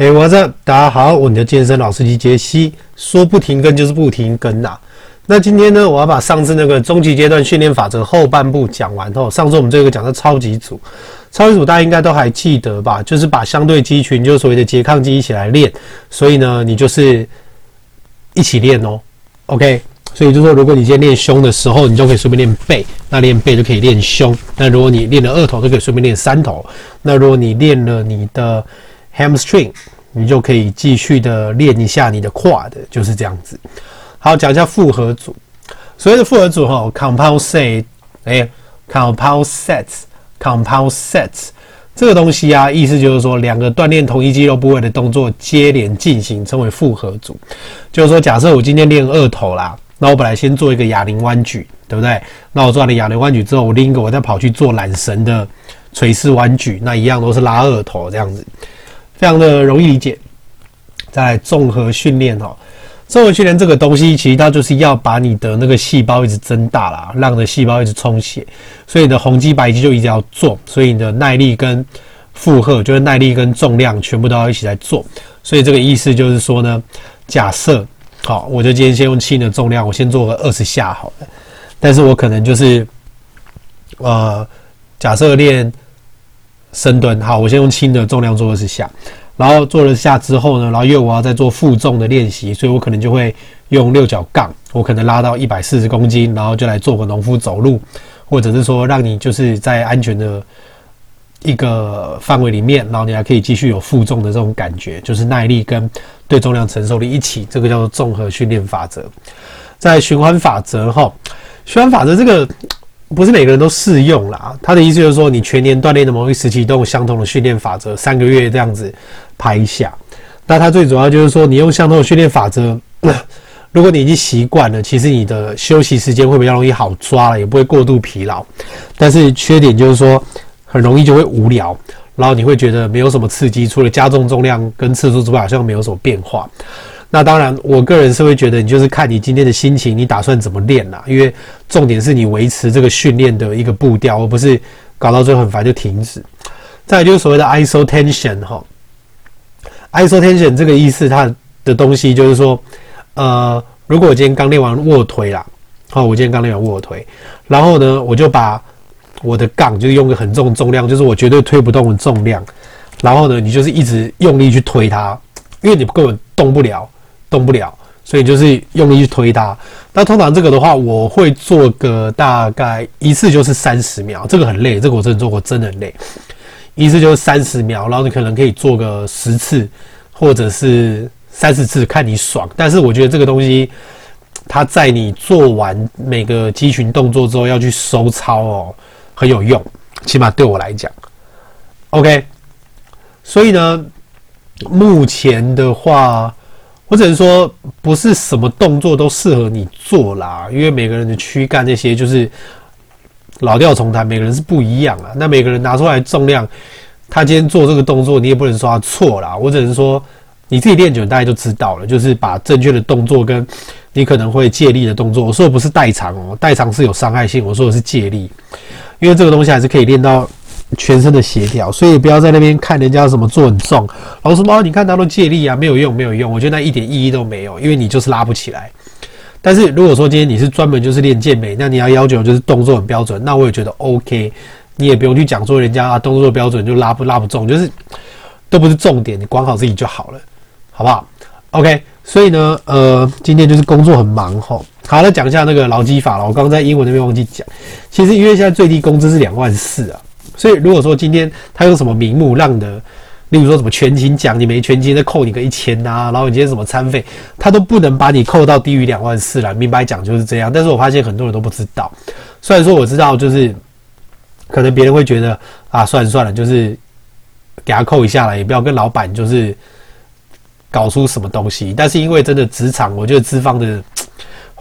哎，我这大家好，我的健身老司机杰西，说不停更就是不停更呐、啊。那今天呢，我要把上次那个终极阶段训练法则后半部讲完后，上次我们这个讲到超级组，超级组大家应该都还记得吧？就是把相对肌群，就是所谓的拮抗肌一起来练。所以呢，你就是一起练哦。OK，所以就说，如果你今天练胸的时候，你就可以顺便练背；那练背就可以练胸。那如果你练了二头，就可以顺便练三头。那如果你练了你的 hamstring，你就可以继续的练一下你的胯的，就是这样子。好，讲一下复合组。所谓的复合组哈，compound set，哎，compound sets，compound sets，这个东西啊，意思就是说两个锻炼同一肌肉部位的动作接连进行，称为复合组。就是说，假设我今天练二头啦，那我本来先做一个哑铃弯举，对不对？那我做完了哑铃弯举之后，我另一个我再跑去做缆绳的垂式弯举，那一样都是拉二头这样子。非常的容易理解，在综合训练哦，综合训练这个东西，其实它就是要把你的那个细胞一直增大啦，让你的细胞一直充血，所以你的红肌白肌就一直要做，所以你的耐力跟负荷，就是耐力跟重量全部都要一起来做。所以这个意思就是说呢，假设好，我就今天先用轻的重量，我先做个二十下好了，但是我可能就是呃，假设练。深蹲好，我先用轻的重量做二十下，然后做了下之后呢，然后因为我要再做负重的练习，所以我可能就会用六角杠，我可能拉到一百四十公斤，然后就来做个农夫走路，或者是说让你就是在安全的一个范围里面，然后你还可以继续有负重的这种感觉，就是耐力跟对重量承受力一起，这个叫做综合训练法则。在循环法则哈，循环法则这个。不是每个人都适用啦。他的意思就是说，你全年锻炼的某一时期都有相同的训练法则，三个月这样子拍一下。那他最主要就是说，你用相同的训练法则，如果你已经习惯了，其实你的休息时间会比较容易好抓了，也不会过度疲劳。但是缺点就是说，很容易就会无聊，然后你会觉得没有什么刺激，除了加重重量跟次数之外，好像没有什么变化。那当然，我个人是会觉得，你就是看你今天的心情，你打算怎么练啦。因为重点是你维持这个训练的一个步调，而不是搞到最后很烦就停止。再就是所谓的 isotension 哈，isotension 这个意思，它的东西就是说，呃，如果我今天刚练完卧推啦，好，我今天刚练完卧推，然后呢，我就把我的杠就是用个很重的重量，就是我绝对推不动的重量，然后呢，你就是一直用力去推它，因为你根本动不了。动不了，所以就是用力去推它。那通常这个的话，我会做个大概一次就是三十秒，这个很累，这个我真的做过，真的很累。一次就是三十秒，然后你可能可以做个十次，或者是三十次，看你爽。但是我觉得这个东西，它在你做完每个肌群动作之后要去收操哦，很有用，起码对我来讲。OK，所以呢，目前的话。我只能说，不是什么动作都适合你做啦，因为每个人的躯干那些就是老调重弹，每个人是不一样啊。那每个人拿出来重量，他今天做这个动作，你也不能说他错啦。我只能说，你自己练久，大家就知道了，就是把正确的动作跟你可能会借力的动作。我说的不是代偿哦，代偿是有伤害性。我说的是借力，因为这个东西还是可以练到。全身的协调，所以不要在那边看人家什么做很重，老师说，你看他都借力啊，没有用，没有用。我觉得那一点意义都没有，因为你就是拉不起来。但是如果说今天你是专门就是练健美，那你要要求就是动作很标准，那我也觉得 OK，你也不用去讲说人家啊动作标准就拉不拉不重，就是都不是重点，你管好自己就好了，好不好？OK，所以呢，呃，今天就是工作很忙吼。好，来讲一下那个劳基法了。我刚刚在英文那边忘记讲，其实因为现在最低工资是两万四啊。所以，如果说今天他用什么名目让的，例如说什么全勤奖，你没全勤再扣你个一千呐，然后你今天什么餐费，他都不能把你扣到低于两万四了。明白讲就是这样。但是我发现很多人都不知道。虽然说我知道，就是可能别人会觉得啊，算了算了，就是给他扣一下了，也不要跟老板就是搞出什么东西。但是因为真的职场，我觉得资方的。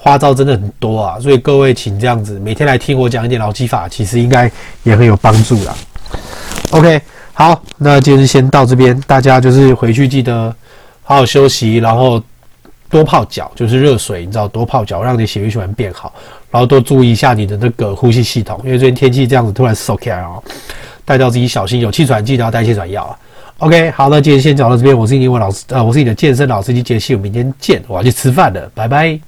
花招真的很多啊，所以各位请这样子每天来听我讲一点劳基法，其实应该也很有帮助啦。OK，好，那今天先到这边，大家就是回去记得好好休息，然后多泡脚，就是热水，你知道多泡脚，让你血液循环变好，然后多注意一下你的那个呼吸系统，因为最近天气这样子突然收起来哦，带到自己小心，有气喘记得要带气喘药啊。OK，好那，今天先讲到这边。我是英文老师，呃，我是你的健身老司机杰西，我明天见。我要去吃饭了，拜拜。